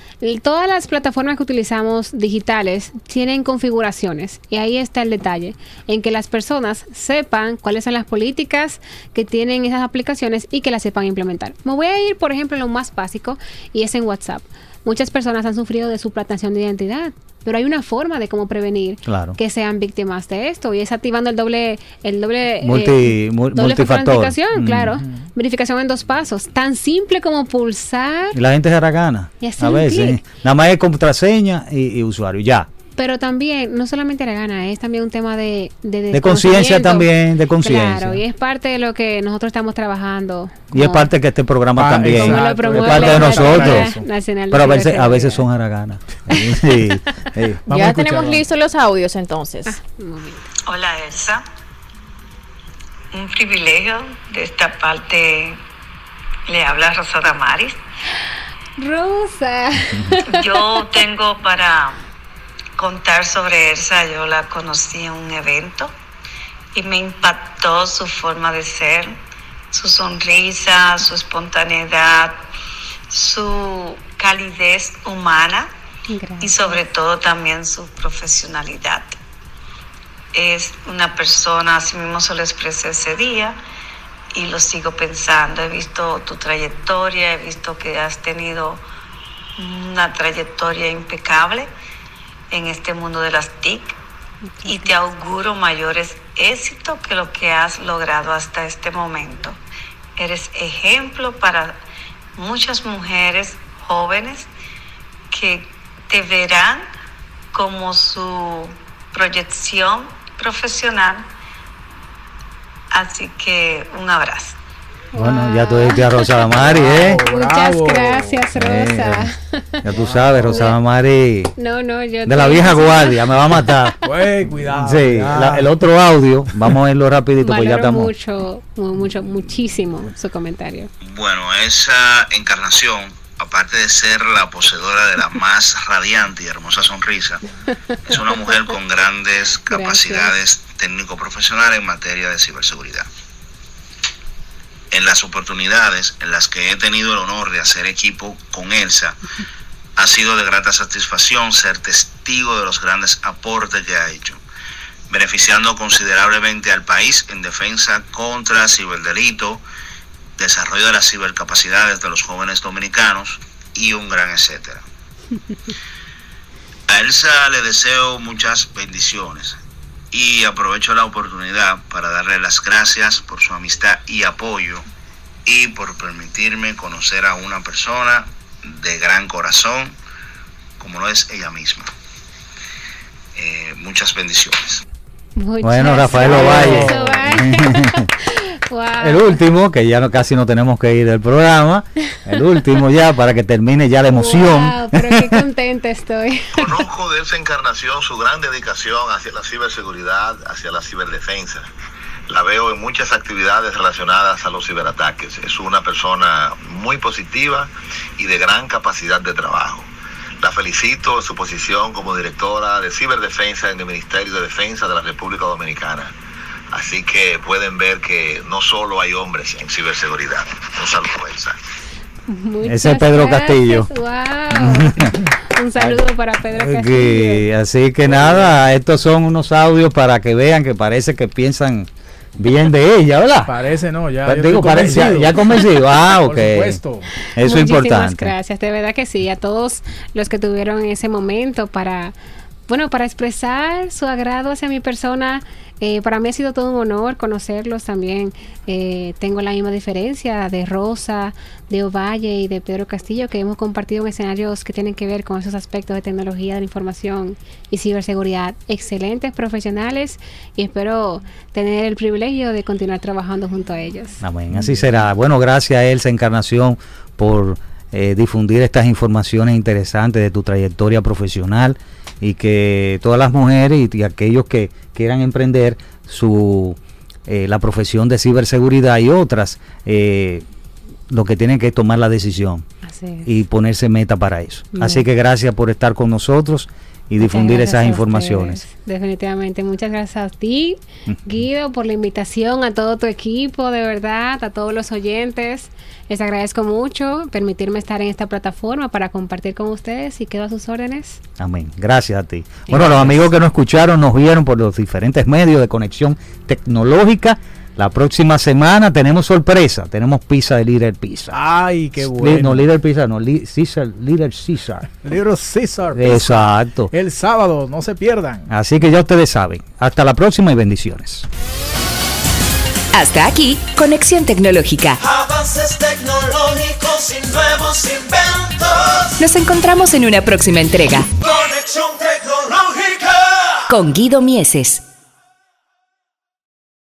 todas las plataformas que utilizamos digitales tienen configuraciones y ahí está el detalle, en que las personas sepan cuáles son las políticas que tienen esas aplicaciones y que las sepan implementar. Me voy a ir, por ejemplo, en lo más básico y es en WhatsApp. Muchas personas han sufrido de suplantación de identidad, pero hay una forma de cómo prevenir Claro. que sean víctimas de esto y es activando el doble el doble eh, Multi- mu- doble multifactor. verificación, Mm. claro, verificación en dos pasos, tan simple como pulsar Y la gente se haragana. Y hacer A veces. clic. Nada más es contraseña y, y usuario. Ya. Pero también, no solamente la gana, es también un tema de... De, De conciencia también, de conciencia. Claro, y es parte de lo que nosotros estamos trabajando. Y es parte que este programa Ah, también. lo Es parte de nosotros. Nacional de Pero a veces, a veces son haraganas. Sí, sí. Ya tenemos listos los audios entonces. Ah. Hola Elsa, un privilegio de esta parte le habla Rosada Maris. Rosa. Yo tengo para contar sobre Elsa, yo la conocí en un evento y me impactó su forma de ser, su sonrisa, su espontaneidad, su calidez humana y Gracias. sobre todo también su profesionalidad. Es una persona, así mismo se lo expresé ese día y lo sigo pensando. He visto tu trayectoria, he visto que has tenido una trayectoria impecable en este mundo de las TIC y te auguro mayores éxitos que lo que has logrado hasta este momento. Eres ejemplo para muchas mujeres jóvenes que te verán como su proyección profesional. Así que un abrazo. Bueno, ya tú a Rosa Mari, ¿eh? Muchas Bravo. gracias, Rosa. Eh, Ya tú sabes, Rosa Mari. No, no, yo De la vieja guardia, me va a matar. Güey, cuidado. Sí, cuidado. la- el otro audio, vamos a irlo rapidito, pues ya estamos. mucho, mu- mucho, muchísimo su comentario. Bueno, esa encarnación, aparte de ser la poseedora de la más radiante y hermosa sonrisa, es una mujer con grandes capacidades técnico-profesionales en materia de ciberseguridad. En las oportunidades en las que he tenido el honor de hacer equipo con Elsa, ha sido de grata satisfacción ser testigo de los grandes aportes que ha hecho, beneficiando considerablemente al país en defensa contra ciberdelito, desarrollo de las cibercapacidades de los jóvenes dominicanos y un gran etcétera. A Elsa le deseo muchas bendiciones y aprovecho la oportunidad para darle las gracias por su amistad y apoyo y por permitirme conocer a una persona de gran corazón como lo es ella misma. Eh, muchas bendiciones. Muchas Bueno, Rafael Ovalle. Wow. El último, que ya no, casi no tenemos que ir del programa. El último ya, para que termine ya la emoción. Wow, pero qué contenta estoy. Conozco de esa encarnación su gran dedicación hacia la ciberseguridad, hacia la ciberdefensa. La veo en muchas actividades relacionadas a los ciberataques. Es una persona muy positiva y de gran capacidad de trabajo. La felicito en su posición como directora de ciberdefensa en el Ministerio de Defensa de la República Dominicana. Así que pueden ver que no solo hay hombres en ciberseguridad. Un saludo, Elsa. Muchas Ese es Pedro gracias, Castillo. Wow. Un saludo para Pedro Castillo. Que- así que nada, estos son unos audios para que vean que parece que piensan bien de ella, ¿verdad? Parece, no, ya. Digo, estoy pare- ya, convencido. ya convencido. Ah, Por ok. supuesto. Eso es Muchísimas importante. gracias, de verdad que sí, a todos los que tuvieron ese momento para, bueno, para expresar su agrado hacia mi persona. Eh, para mí ha sido todo un honor conocerlos también. Eh, tengo la misma diferencia de Rosa, de Ovalle y de Pedro Castillo, que hemos compartido en escenarios que tienen que ver con esos aspectos de tecnología de la información y ciberseguridad. Excelentes profesionales y espero tener el privilegio de continuar trabajando junto a ellos. Amén, así será. Bueno, gracias a Elsa Encarnación por eh, difundir estas informaciones interesantes de tu trayectoria profesional y que todas las mujeres y, y aquellos que quieran emprender su eh, la profesión de ciberseguridad y otras, eh, lo que tienen que es tomar la decisión y ponerse meta para eso. Bien. Así que gracias por estar con nosotros y difundir esas gracias informaciones. Definitivamente. Muchas gracias a ti, Guido, por la invitación, a todo tu equipo, de verdad, a todos los oyentes. Les agradezco mucho permitirme estar en esta plataforma para compartir con ustedes y quedo a sus órdenes. Amén. Gracias a ti. Bueno, los amigos que nos escucharon, nos vieron por los diferentes medios de conexión tecnológica. La próxima semana tenemos sorpresa. Tenemos pizza de Little Pizza. Ay, qué bueno. No, Little Pizza, no, Li- Caesar, Little Caesar. Little Caesar. Pizza. Exacto. El sábado, no se pierdan. Así que ya ustedes saben. Hasta la próxima y bendiciones. Hasta aquí, Conexión Tecnológica. Avances tecnológicos y nuevos inventos. Nos encontramos en una próxima entrega Conexión tecnológica. con Guido Mieses.